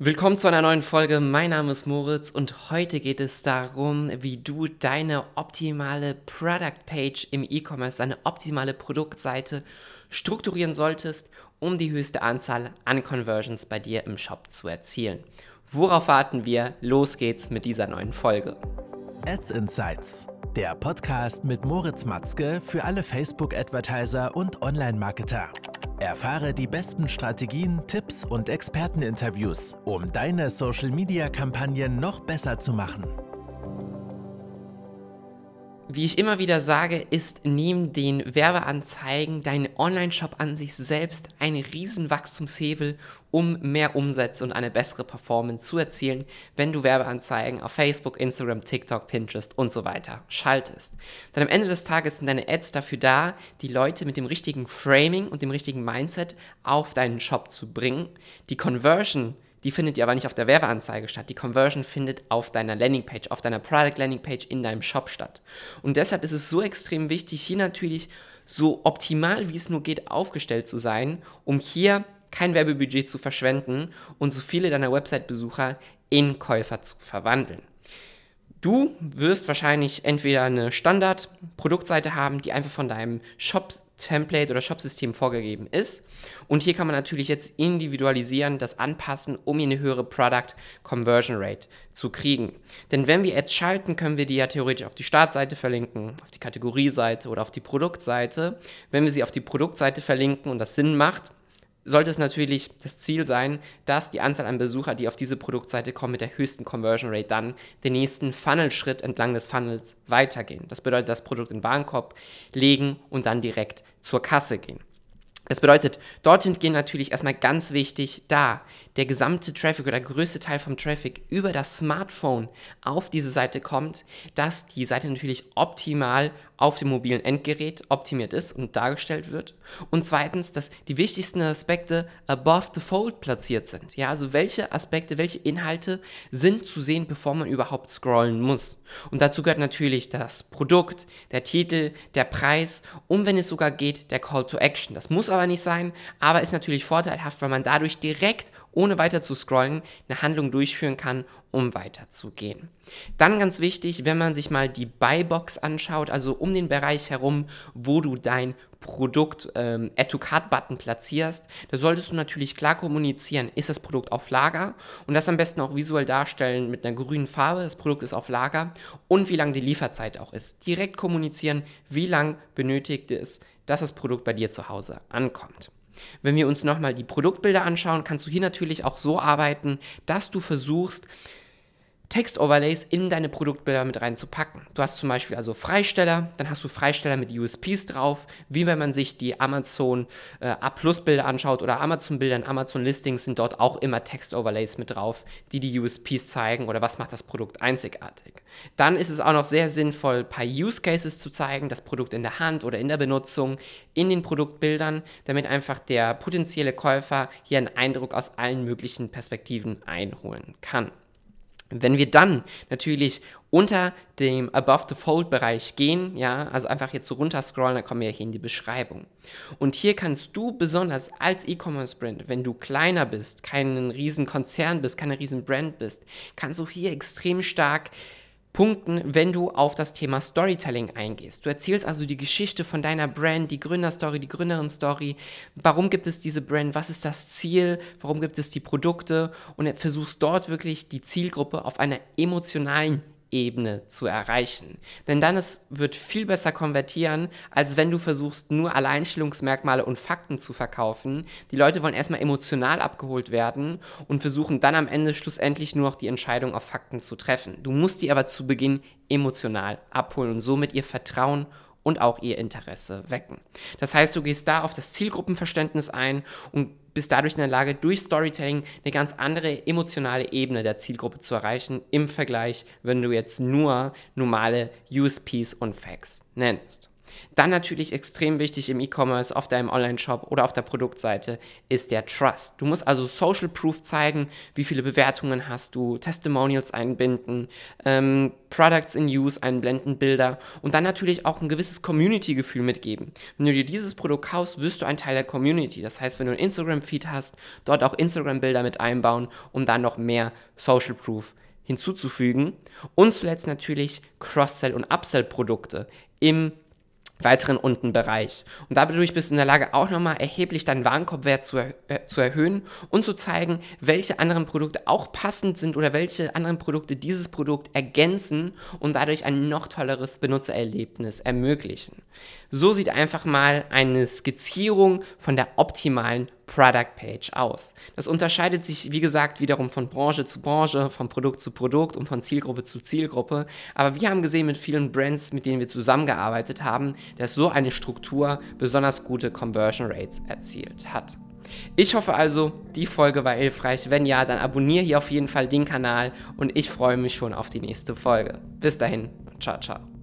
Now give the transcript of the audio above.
Willkommen zu einer neuen Folge. Mein Name ist Moritz und heute geht es darum, wie du deine optimale Product Page im E-Commerce, deine optimale Produktseite strukturieren solltest, um die höchste Anzahl an Conversions bei dir im Shop zu erzielen. Worauf warten wir? Los geht's mit dieser neuen Folge. Ads Insights, der Podcast mit Moritz Matzke für alle Facebook-Advertiser und Online-Marketer. Erfahre die besten Strategien, Tipps und Experteninterviews, um deine Social-Media-Kampagnen noch besser zu machen. Wie ich immer wieder sage, ist neben den Werbeanzeigen dein Online-Shop an sich selbst ein Riesenwachstumshebel, um mehr Umsätze und eine bessere Performance zu erzielen, wenn du Werbeanzeigen auf Facebook, Instagram, TikTok, Pinterest und so weiter schaltest. Denn am Ende des Tages sind deine Ads dafür da, die Leute mit dem richtigen Framing und dem richtigen Mindset auf deinen Shop zu bringen, die Conversion die findet ja aber nicht auf der Werbeanzeige statt. Die Conversion findet auf deiner Landingpage, auf deiner Product Landingpage in deinem Shop statt. Und deshalb ist es so extrem wichtig, hier natürlich so optimal wie es nur geht aufgestellt zu sein, um hier kein Werbebudget zu verschwenden und so viele deiner Website-Besucher in Käufer zu verwandeln. Du wirst wahrscheinlich entweder eine Standard-Produktseite haben, die einfach von deinem Shop-Template oder Shop-System vorgegeben ist. Und hier kann man natürlich jetzt individualisieren, das anpassen, um eine höhere Product Conversion Rate zu kriegen. Denn wenn wir Ads schalten, können wir die ja theoretisch auf die Startseite verlinken, auf die Kategorieseite oder auf die Produktseite. Wenn wir sie auf die Produktseite verlinken und das Sinn macht, sollte es natürlich das Ziel sein, dass die Anzahl an Besucher, die auf diese Produktseite kommen, mit der höchsten Conversion Rate dann den nächsten Funnel-Schritt entlang des Funnels weitergehen. Das bedeutet, das Produkt in den Warenkorb legen und dann direkt zur Kasse gehen. Das bedeutet, dorthin gehen natürlich erstmal ganz wichtig, da der gesamte Traffic oder der größte Teil vom Traffic über das Smartphone auf diese Seite kommt, dass die Seite natürlich optimal auf dem mobilen Endgerät optimiert ist und dargestellt wird. Und zweitens, dass die wichtigsten Aspekte above the fold platziert sind. Ja, also welche Aspekte, welche Inhalte sind zu sehen, bevor man überhaupt scrollen muss. Und dazu gehört natürlich das Produkt, der Titel, der Preis und wenn es sogar geht, der Call to Action. Das muss aber nicht sein, aber ist natürlich vorteilhaft, weil man dadurch direkt ohne weiter zu scrollen, eine Handlung durchführen kann, um weiterzugehen. Dann ganz wichtig, wenn man sich mal die Buybox anschaut, also um den Bereich herum, wo du dein Produkt ähm, Add to Card Button platzierst, da solltest du natürlich klar kommunizieren, ist das Produkt auf Lager und das am besten auch visuell darstellen mit einer grünen Farbe, das Produkt ist auf Lager und wie lang die Lieferzeit auch ist. Direkt kommunizieren, wie lang benötigt es, dass das Produkt bei dir zu Hause ankommt. Wenn wir uns nochmal die Produktbilder anschauen, kannst du hier natürlich auch so arbeiten, dass du versuchst, Text-Overlays in deine Produktbilder mit reinzupacken. Du hast zum Beispiel also Freisteller, dann hast du Freisteller mit USPs drauf, wie wenn man sich die Amazon äh, A-Plus-Bilder anschaut oder Amazon-Bilder in Amazon-Listings sind dort auch immer Text-Overlays mit drauf, die die USPs zeigen oder was macht das Produkt einzigartig. Dann ist es auch noch sehr sinnvoll, ein paar Use-Cases zu zeigen, das Produkt in der Hand oder in der Benutzung in den Produktbildern, damit einfach der potenzielle Käufer hier einen Eindruck aus allen möglichen Perspektiven einholen kann. Wenn wir dann natürlich unter dem Above the Fold Bereich gehen, ja, also einfach jetzt so runter scrollen, dann kommen wir hier in die Beschreibung. Und hier kannst du besonders als E-Commerce Brand, wenn du kleiner bist, kein riesen Konzern bist, keine riesen Brand bist, kannst du hier extrem stark Punkten, wenn du auf das Thema Storytelling eingehst. Du erzählst also die Geschichte von deiner Brand, die Gründerstory, die Gründerin-Story. Warum gibt es diese Brand? Was ist das Ziel? Warum gibt es die Produkte? Und versuchst dort wirklich die Zielgruppe auf einer emotionalen Ebene zu erreichen. Denn dann es wird viel besser konvertieren, als wenn du versuchst, nur Alleinstellungsmerkmale und Fakten zu verkaufen. Die Leute wollen erstmal emotional abgeholt werden und versuchen dann am Ende schlussendlich nur noch die Entscheidung auf Fakten zu treffen. Du musst die aber zu Beginn emotional abholen und somit ihr Vertrauen und auch ihr Interesse wecken. Das heißt, du gehst da auf das Zielgruppenverständnis ein und bist dadurch in der Lage, durch Storytelling eine ganz andere emotionale Ebene der Zielgruppe zu erreichen im Vergleich, wenn du jetzt nur normale USPs und Facts nennst. Dann natürlich extrem wichtig im E-Commerce, auf deinem Online-Shop oder auf der Produktseite ist der Trust. Du musst also Social Proof zeigen, wie viele Bewertungen hast du, Testimonials einbinden, ähm, Products in Use einblenden, Bilder und dann natürlich auch ein gewisses Community-Gefühl mitgeben. Wenn du dir dieses Produkt kaufst, wirst du ein Teil der Community. Das heißt, wenn du ein Instagram-Feed hast, dort auch Instagram-Bilder mit einbauen, um dann noch mehr Social Proof hinzuzufügen. Und zuletzt natürlich Cross-Sell- und Upsell-Produkte im weiteren unten Bereich. Und dadurch bist du in der Lage, auch nochmal erheblich deinen Warenkorbwert zu, er äh, zu erhöhen und zu zeigen, welche anderen Produkte auch passend sind oder welche anderen Produkte dieses Produkt ergänzen und dadurch ein noch tolleres Benutzererlebnis ermöglichen. So sieht einfach mal eine Skizzierung von der optimalen Product Page aus. Das unterscheidet sich, wie gesagt, wiederum von Branche zu Branche, von Produkt zu Produkt und von Zielgruppe zu Zielgruppe. Aber wir haben gesehen mit vielen Brands, mit denen wir zusammengearbeitet haben, dass so eine Struktur besonders gute Conversion Rates erzielt hat. Ich hoffe also, die Folge war hilfreich. Wenn ja, dann abonniere hier auf jeden Fall den Kanal und ich freue mich schon auf die nächste Folge. Bis dahin, ciao, ciao.